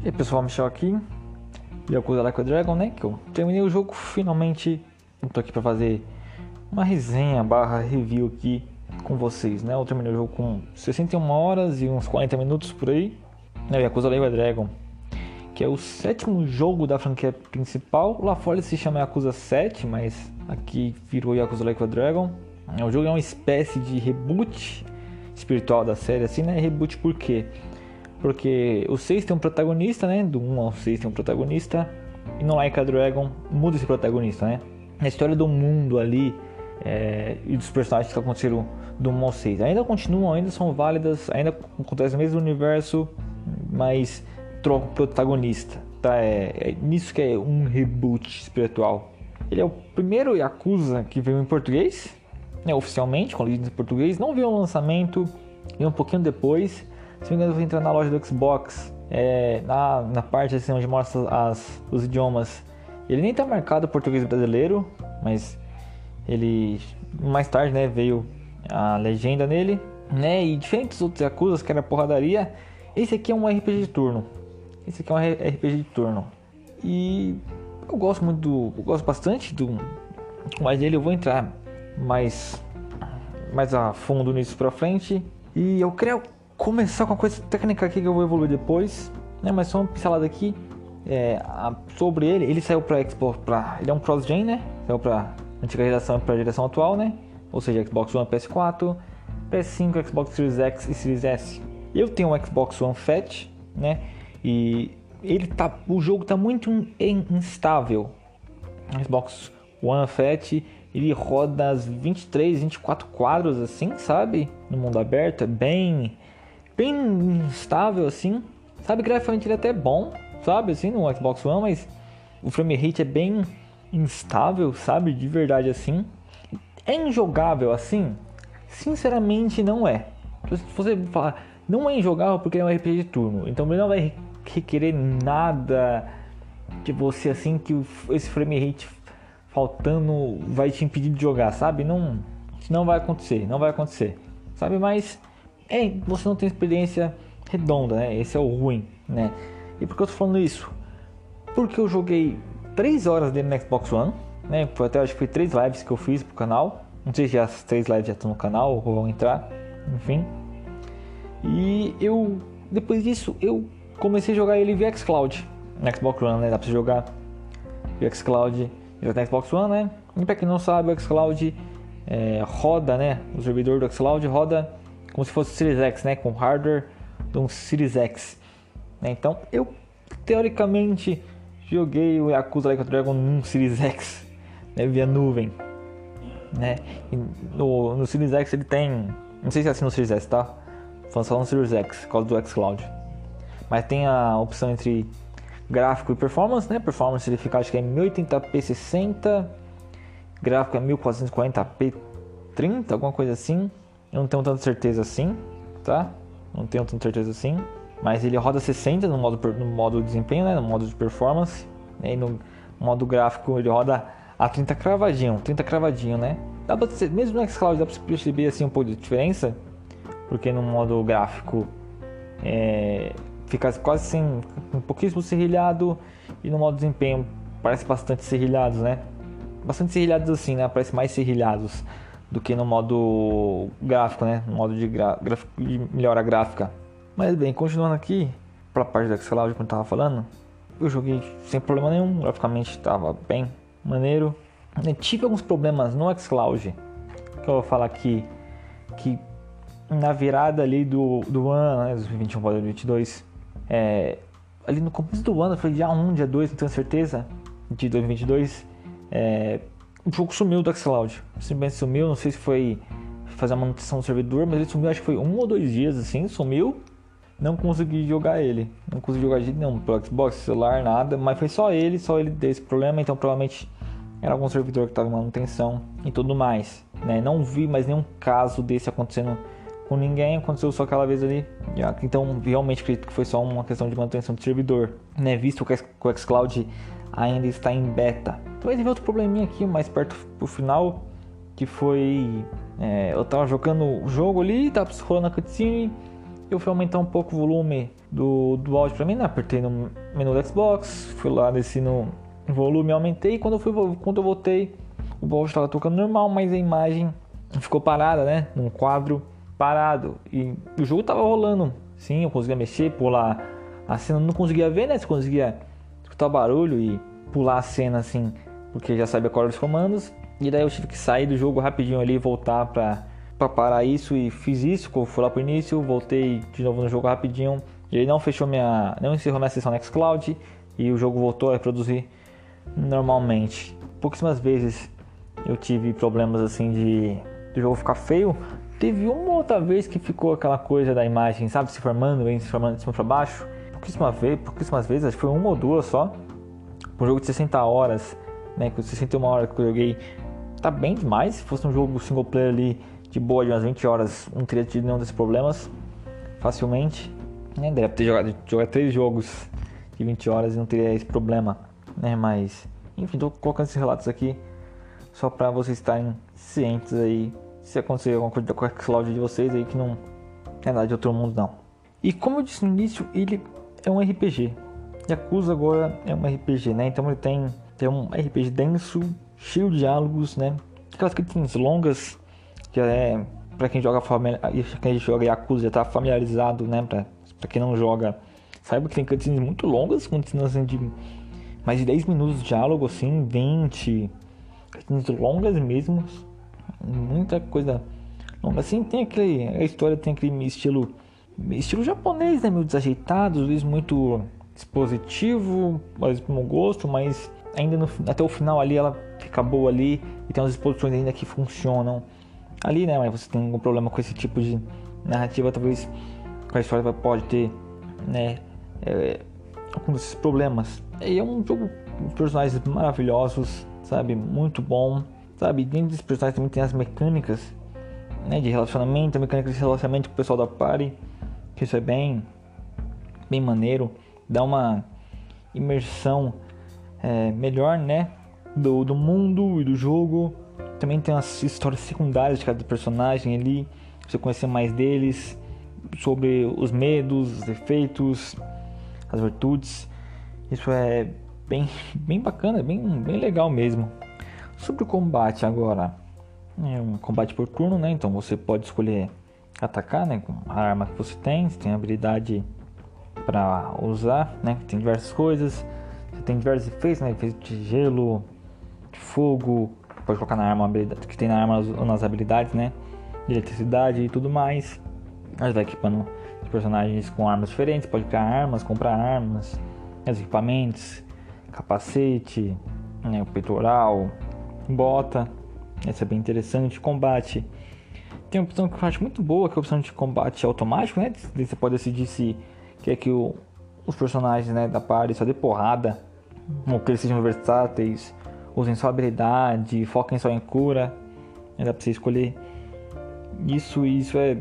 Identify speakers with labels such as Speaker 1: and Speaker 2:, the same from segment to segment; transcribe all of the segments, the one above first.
Speaker 1: E aí pessoal, Michel aqui, Yakuza Like a Dragon, né? Que eu terminei o jogo finalmente. Eu tô aqui pra fazer uma resenha barra review aqui com vocês, né? Eu terminei o jogo com 61 horas e uns 40 minutos por aí. Né? Yakuza Like a Dragon, que é o sétimo jogo da franquia principal. Lá fora ele se chama Yakuza 7, mas aqui virou Yakuza Like a Dragon. O jogo é uma espécie de reboot espiritual da série, assim, né? Reboot por quê? O 6 tem um protagonista, né? Do 1 ao 6 tem um protagonista. E no Like a Dragon muda esse protagonista, né? A história do mundo ali é, e dos personagens que aconteceram do 1 ao 6 ainda continuam, ainda são válidas, ainda acontece no mesmo universo, mas troca o protagonista. Tá? É, é nisso que é um reboot espiritual. Ele é o primeiro Yakuza que veio em português, né, oficialmente, com legenda em português. Não veio o lançamento, veio um pouquinho depois. Se não me engano, eu vou entrar na loja do Xbox, é, na, na parte assim, onde mostra as, os idiomas. Ele nem está marcado português brasileiro, mas ele mais tarde né, veio a legenda nele. Né, e diferente dos outros Yakuza, que era porradaria, esse aqui é um RPG de turno. Esse aqui é um RPG de turno. E eu gosto muito do. Eu gosto bastante do. Mas dele eu vou entrar mais, mais a fundo nisso pra frente. E eu queria começar com uma coisa técnica aqui que eu vou evoluir depois, né? Mas só uma pincelada aqui é, a, sobre ele. Ele saiu para Xbox, ele é um cross-gen, né? Saiu para antiga geração para a geração atual, né? Ou seja, Xbox One, PS4, PS5, Xbox Series X e Series S. Eu tenho um Xbox One Fat, né? E ele tá, o jogo tá muito instável. Xbox One Fat ele roda as 23, 24 quadros assim, sabe? No mundo aberto, é bem bem instável assim. Sabe, graficamente ele é até bom, sabe, assim, no Xbox One, mas o frame rate é bem instável, sabe, de verdade assim. É injogável assim? Sinceramente não é. Se você falar, não é injogável porque é um RPG de turno, então ele não vai requerer nada de você assim que esse frame rate faltando vai te impedir de jogar, sabe? Não, não vai acontecer, não vai acontecer, sabe? Mas é, você não tem experiência redonda, né? Esse é o ruim, né? E por que eu tô falando isso? Porque eu joguei 3 horas dele no Xbox One, né? Foi até acho que foi 3 lives que eu fiz pro canal. Não sei se as 3 lives já estão no canal ou vão entrar, enfim. E eu, depois disso, eu comecei a jogar ele via Xcloud, no Xbox One, né? Dá pra jogar via Xcloud, já tem Xbox One, né? E pra quem não sabe, o Xcloud é, roda, né? O servidor do Xcloud roda como se fosse o Series X, né? Com hardware de um Series X. Né? Então eu teoricamente joguei o Yakuza Like a Dragon num Series X né? via nuvem. Né? E no, no Series X ele tem. Não sei se é assim no Series S, tá? Falando só no Series X, por causa do xCloud. Mas tem a opção entre gráfico e performance, né? Performance ele fica acho que é 1080p 60, gráfico é 1440p 30, alguma coisa assim. Eu não tenho tanta certeza assim, tá? Não tenho tanta certeza assim. Mas ele roda 60 no modo, no modo desempenho, né? No modo de performance. E no modo gráfico ele roda a 30 cravadinho, 30 cravadinho, né? Dá pra ser, mesmo no xCloud dá pra perceber assim um pouco de diferença. Porque no modo gráfico é, fica quase sem um pouquíssimo serrilhado e no modo desempenho parece bastante serrilhados, né? Bastante serrilhados assim, né? Parece mais serrilhados do que no modo gráfico, né? No modo de, de melhora gráfica. Mas bem, continuando aqui para a parte da Xcloud, como eu tava falando, eu joguei sem problema nenhum, graficamente estava bem maneiro. Eu tive alguns problemas no Xcloud, que eu vou falar aqui, que na virada ali do, do ano, né, 2021 para 2022, é, ali no começo do ano, foi dia 1, dia 2, não tenho certeza, de 2022, é, o jogo sumiu do Xcloud. Simplesmente sumiu, não sei se foi fazer a manutenção do servidor, mas ele sumiu, acho que foi um ou dois dias assim, sumiu. Não consegui jogar ele. Não consegui jogar de não, pelo Xbox, celular, nada. Mas foi só ele, só ele desse problema. Então provavelmente era algum servidor que estava em manutenção e tudo mais. Né? Não vi mais nenhum caso desse acontecendo com ninguém. Aconteceu só aquela vez ali. Então realmente acredito que foi só uma questão de manutenção do servidor. Né? Visto que o Xcloud ainda está em beta. Então teve outro probleminha aqui mais perto pro final, que foi é, eu tava jogando o jogo ali, tava rolando a cutscene, eu fui aumentar um pouco o volume do, do áudio pra mim, né? Apertei no menu do Xbox, fui lá, desci no volume, aumentei. Quando eu, fui, quando eu voltei, o áudio estava tocando normal, mas a imagem ficou parada, né? Num quadro parado. E o jogo tava rolando. Sim, eu conseguia mexer, pular a cena, não conseguia ver, né? Você conseguia escutar barulho e pular a cena assim, porque já sabia qual eram os comandos. E daí eu tive que sair do jogo rapidinho ali e voltar pra, pra parar isso e fiz isso, fui lá pro início, voltei de novo no jogo rapidinho. Ele não fechou minha. não encerrou minha sessão no Xcloud e o jogo voltou a reproduzir normalmente. Pouquíssimas vezes eu tive problemas assim de do jogo ficar feio. Teve uma outra vez que ficou aquela coisa da imagem, sabe, se formando, vem se formando de cima para baixo. Pouquíssimas vezes, pouquíssimas vezes, acho que foi uma ou duas só. Um jogo de 60 horas, né, com 61 horas que eu joguei, tá bem demais. Se fosse um jogo single player ali de boa de umas 20 horas, não teria tido nenhum desses problemas facilmente. Né? Deve ter jogado, jogado três jogos de 20 horas e não teria esse problema, né? Mas, enfim, tô colocando esses relatos aqui só para vocês estarem cientes aí se acontecer alguma coisa com o Xcloud de vocês aí que não é nada de outro mundo não. E como eu disse no início, ele é um RPG. Yakuza agora é um RPG, né? Então ele tem, tem um RPG denso, cheio de diálogos, né? Aquelas cutscenes longas, que é para quem joga quem joga Yakuza já tá familiarizado, né? Pra, pra quem não joga, saiba que tem cutscenes muito longas, cutscenes assim, de mais de 10 minutos de diálogo, assim, 20, cutscenes longas mesmo, muita coisa longa. Assim, tem aquele, a história tem aquele estilo, estilo japonês, né? Meio desajeitado, às vezes muito dispositivo, mas com gosto, mas ainda no, até o final ali ela fica boa ali e tem umas exposições ainda que funcionam ali, né? Mas você tem algum problema com esse tipo de narrativa, talvez a história pode ter, né? É, alguns desses problemas. E é um jogo com personagens maravilhosos, sabe? Muito bom, sabe? Dentro desses personagens também tem as mecânicas, né? De relacionamento, mecânica de relacionamento com o pessoal da party, que isso é bem, bem maneiro, dá uma imersão é, melhor, né? Do, do mundo e do jogo. Também tem as histórias secundárias de cada personagem ali, você conhecer mais deles, sobre os medos, os defeitos, as virtudes. Isso é bem, bem bacana, bem, bem legal mesmo. Sobre o combate agora, é um combate por turno, né? Então você pode escolher atacar, né? Com a arma que você tem, você tem habilidade para usar, né? Tem diversas coisas, você tem diversos efeitos, né? Efeito de gelo, de fogo, pode colocar na arma habilidade que tem na arma nas habilidades, né? De eletricidade e tudo mais. Aí vai equipando os personagens com armas diferentes, pode criar armas, comprar armas, os equipamentos, capacete, né, o peitoral, bota. Essa é bem interessante. Combate. Tem uma opção que eu acho muito boa, que é a opção de combate automático, né? Você pode decidir se quer que o, os personagens né, da party só dê porrada, ou que eles sejam versáteis, usem só habilidade, foquem só em cura. Dá pra você escolher isso isso é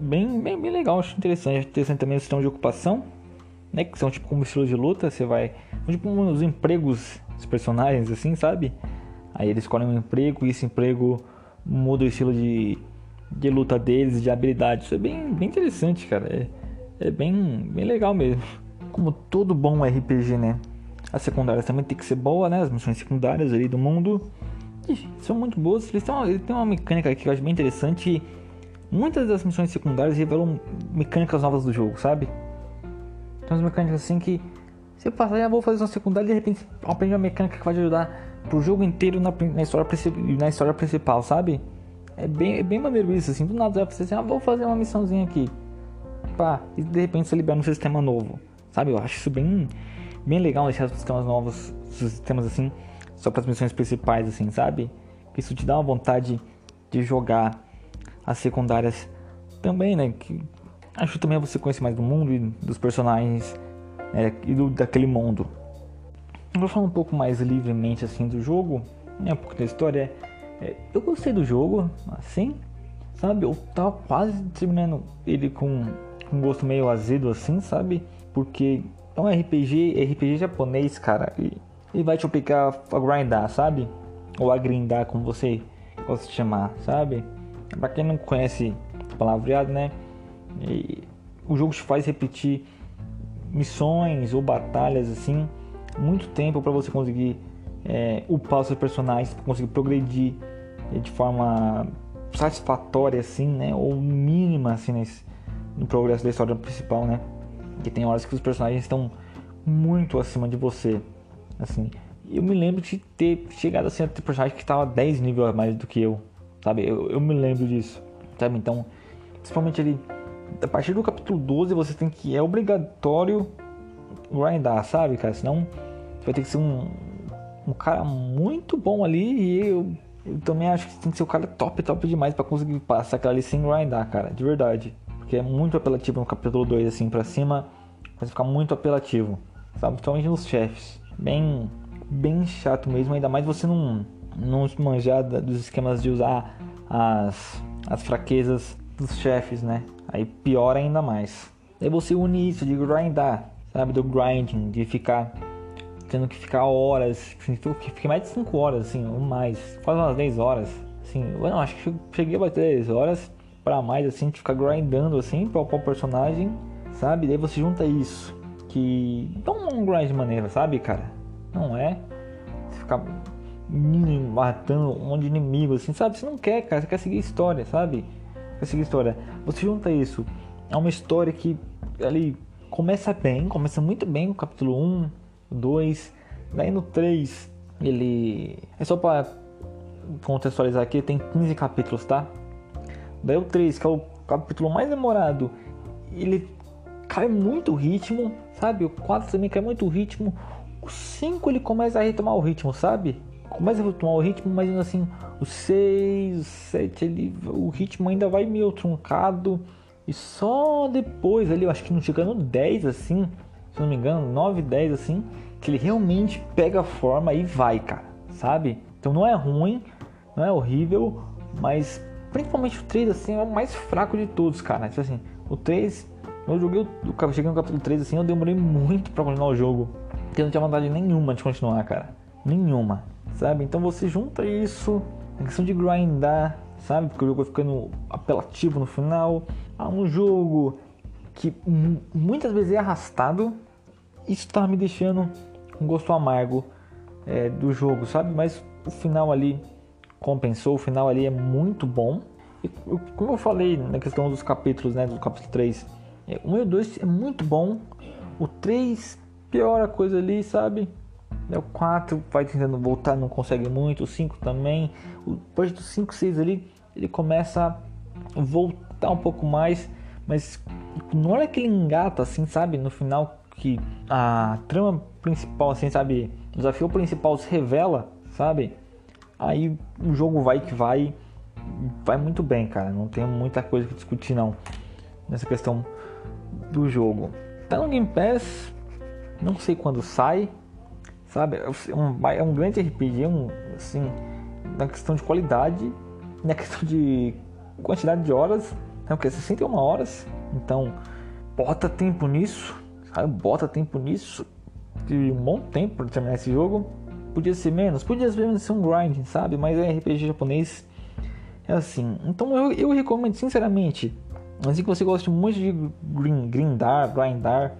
Speaker 1: bem, bem, bem legal, acho interessante. Acho interessante também o sistema de ocupação, né? Que são tipo como estilo de luta, você vai. Tipo os empregos dos personagens, assim, sabe? Aí eles escolhem um emprego e esse emprego muda o estilo de, de luta deles, de habilidade. Isso é bem, bem interessante, cara. É, é bem, bem legal mesmo. Como todo bom RPG, né? As secundárias também tem que ser boa, né? As missões secundárias ali do mundo são muito boas. Eles têm, uma, eles têm uma mecânica que eu acho bem interessante. Muitas das missões secundárias revelam mecânicas novas do jogo, sabe? Tem umas mecânicas assim que você passa, ah, vou fazer uma secundária e de repente aprende uma mecânica que vai ajudar pro jogo inteiro na, na, história, na história principal, sabe? É bem, é bem maneiro isso, assim. Do nada você vai assim, ah, vou fazer uma missãozinha aqui. Pá, e de repente você libera um sistema novo. Sabe? Eu acho isso bem, bem legal deixar os sistemas novos, sistemas assim, só para as missões principais, assim, sabe? Isso te dá uma vontade de jogar as secundárias também, né? Que acho também você conhecer mais do mundo e dos personagens né? e do, daquele mundo. Vou falar um pouco mais livremente assim do jogo, né? Um pouco da história. É, eu gostei do jogo, assim, sabe? Eu tava quase terminando ele com um gosto meio azedo assim, sabe? Porque é um RPG, RPG japonês, cara, e ele vai te obrigar a grindar, sabe? Ou a grindar, como você gosta de chamar, sabe? Pra quem não conhece palavreado, né? E o jogo te faz repetir missões ou batalhas assim, muito tempo para você conseguir é, upar os seus personagens, conseguir progredir de forma satisfatória assim, né, ou mínima assim nesse, no progresso da história principal, né? Que tem horas que os personagens estão muito acima de você, assim. Eu me lembro de ter chegado assim a ter personagem que estava 10 níveis a mais do que eu, sabe? Eu, eu me lembro disso, sabe? Então, principalmente ali a partir do capítulo 12 você tem que é obrigatório grindar, sabe, cara? Senão você vai ter que ser um, um cara muito bom ali e eu, eu também acho que tem que ser um cara top, top demais para conseguir passar aquela ali sem grindar, cara, de verdade. Porque é muito apelativo no capítulo 2 assim para cima, vai ficar muito apelativo, sabe? Principalmente nos chefes. Bem bem chato mesmo, ainda mais você não não manjar dos esquemas de usar as as fraquezas dos chefes, né? Aí piora ainda mais. Aí você une isso de grindar, sabe? Do grinding, de ficar tendo que ficar horas, assim, que fiquei mais de 5 horas, assim, ou mais, quase umas 10 horas. Assim, eu não, acho que cheguei a bater 10 horas para mais, assim, de ficar grindando, assim, pra o personagem, sabe? Daí você junta isso, que é um grind de maneira, sabe, cara? Não é. Você ficar matando um monte de inimigo, assim, sabe? Você não quer, cara, você quer seguir a história, sabe? Quer seguir a história. Você junta isso, é uma história que ali começa bem, começa muito bem no capítulo 1, 2, daí no 3 ele. É só para contextualizar aqui, tem 15 capítulos, tá? Daí o 3, que é o capítulo mais demorado, ele cai muito ritmo, sabe? O 4 também cai muito ritmo. O 5 ele começa a retomar o ritmo, sabe? Começa a retomar o ritmo, mas assim, o 6, o 7, ele, o ritmo ainda vai meio truncado. E só depois ali, eu acho que não chegando 10 assim, se não me engano, 9, 10 assim, que ele realmente pega a forma e vai, cara, sabe? Então não é ruim, não é horrível, mas principalmente o 3 assim é o mais fraco de todos, cara. Tipo assim, o 3, eu joguei, eu cheguei no capítulo 3 assim, eu demorei muito para continuar o jogo. Porque eu não tinha vontade nenhuma de continuar, cara. Nenhuma, sabe? Então você junta isso, a questão de grindar, sabe? Porque o jogo vai ficando apelativo no final. Há um jogo que muitas vezes é arrastado. Isso tá me deixando um gosto amargo é, do jogo, sabe? Mas o final ali compensou, o final ali é muito bom. E como eu falei na questão dos capítulos, né? Do capítulo 3, é, o 1 e o 2 é muito bom. O 3 piora a coisa ali, sabe? É, o 4 vai tentando voltar, não consegue muito. O 5 também. Depois do 5, 6 ali, ele começa a voltar um pouco mais. Mas na hora que ele engata, assim, sabe? No final, que a trama principal, assim, sabe? O desafio principal se revela, sabe? Aí o jogo vai que vai. Vai muito bem, cara. Não tem muita coisa que discutir, não. Nessa questão do jogo. Tá no Game Pass. Não sei quando sai. Sabe? É um, é um grande RPG, um, assim, na questão de qualidade, na questão de quantidade de horas, é o que? 61 horas. Então, bota tempo nisso, sabe? Bota tempo nisso. De um bom tempo para terminar esse jogo. Podia ser menos, podia ser menos ser um grind, sabe? Mas é RPG japonês. É assim. Então eu, eu recomendo sinceramente. Assim que você gosta muito de grindar, grindar,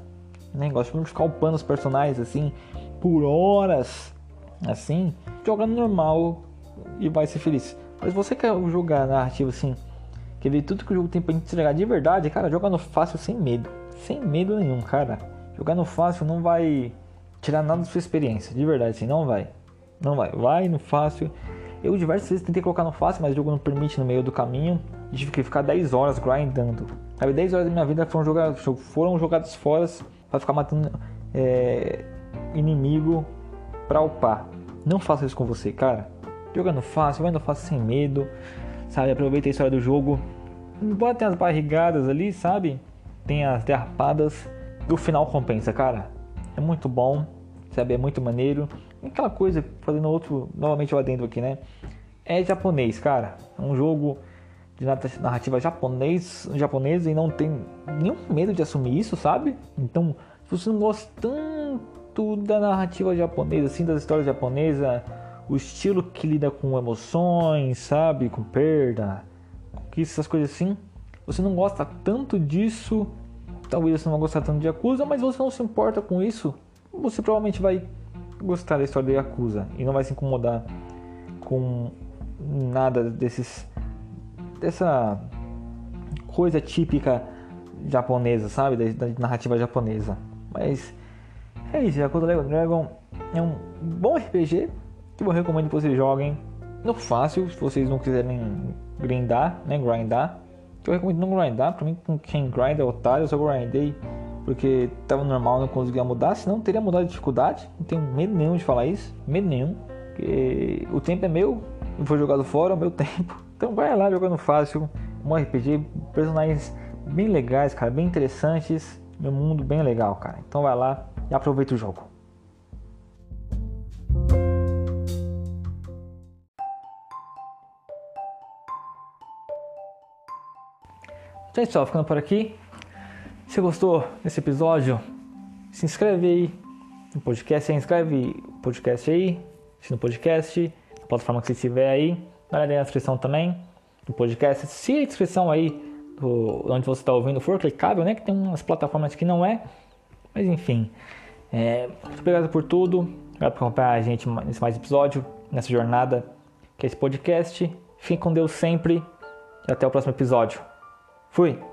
Speaker 1: né? Gosta de ficar upando os personagens assim por horas, assim, joga normal e vai ser feliz. Mas você quer jogar narrativo assim, quer ver tudo que o jogo tem pra entregar de verdade, cara, joga no fácil sem medo. Sem medo nenhum, cara. Jogar no fácil não vai tirar nada da sua experiência, de verdade, assim, não vai. Não vai. Vai no fácil. Eu diversas vezes tentei colocar no fácil, mas o jogo não permite no meio do caminho. Tive que ficar 10 horas grindando. Sabe, 10 horas da minha vida foram jogadas, foram jogadas fora para ficar matando é, inimigo pra upar. Não faça isso com você, cara. Jogando fácil, vai no fácil sem medo, sabe? Aproveita a história do jogo. Embora tenha as barrigadas ali, sabe? Tem as derrapadas. O final compensa, cara. É muito bom, sabe? É muito maneiro. Aquela coisa, fazendo outro, novamente o adendo aqui, né? É japonês, cara. É um jogo de narrativa japonês, japonês e não tem nenhum medo de assumir isso, sabe? Então, se você não gosta tanto da narrativa japonesa, assim, das histórias japonesas, o estilo que lida com emoções, sabe? Com perda, com essas coisas assim. Você não gosta tanto disso, talvez você não gostar tanto de Yakuza, mas você não se importa com isso, você provavelmente vai gostar da história de Yakuza e não vai se incomodar com nada desses dessa coisa típica japonesa, sabe? Da, da narrativa japonesa. Mas é isso, Yakuza Dragon é um bom RPG que eu recomendo que vocês joguem no fácil, se vocês não quiserem grindar, né? Grindar. Eu recomendo não grindar, pra mim quem grinda é otário, eu só grindei porque tava normal, não conseguia mudar, senão teria mudado de dificuldade. Não tenho medo nenhum de falar isso, medo nenhum. Porque o tempo é meu, não foi jogado fora, é o meu tempo. Então vai lá jogando fácil, um RPG, personagens bem legais, cara, bem interessantes, meu mundo bem legal, cara. Então vai lá e aproveita o jogo. É isso, ficando por aqui. Se gostou desse episódio, se inscreve aí no podcast, se inscreve no podcast aí, se no podcast, na plataforma que você estiver aí, dá na descrição também do podcast. Se a descrição aí do, onde você está ouvindo for clicável, né? Que tem umas plataformas que não é, mas enfim. É, muito obrigado por tudo, obrigado por acompanhar a gente nesse mais episódio, nessa jornada que é esse podcast. Fique com Deus sempre e até o próximo episódio. Fui!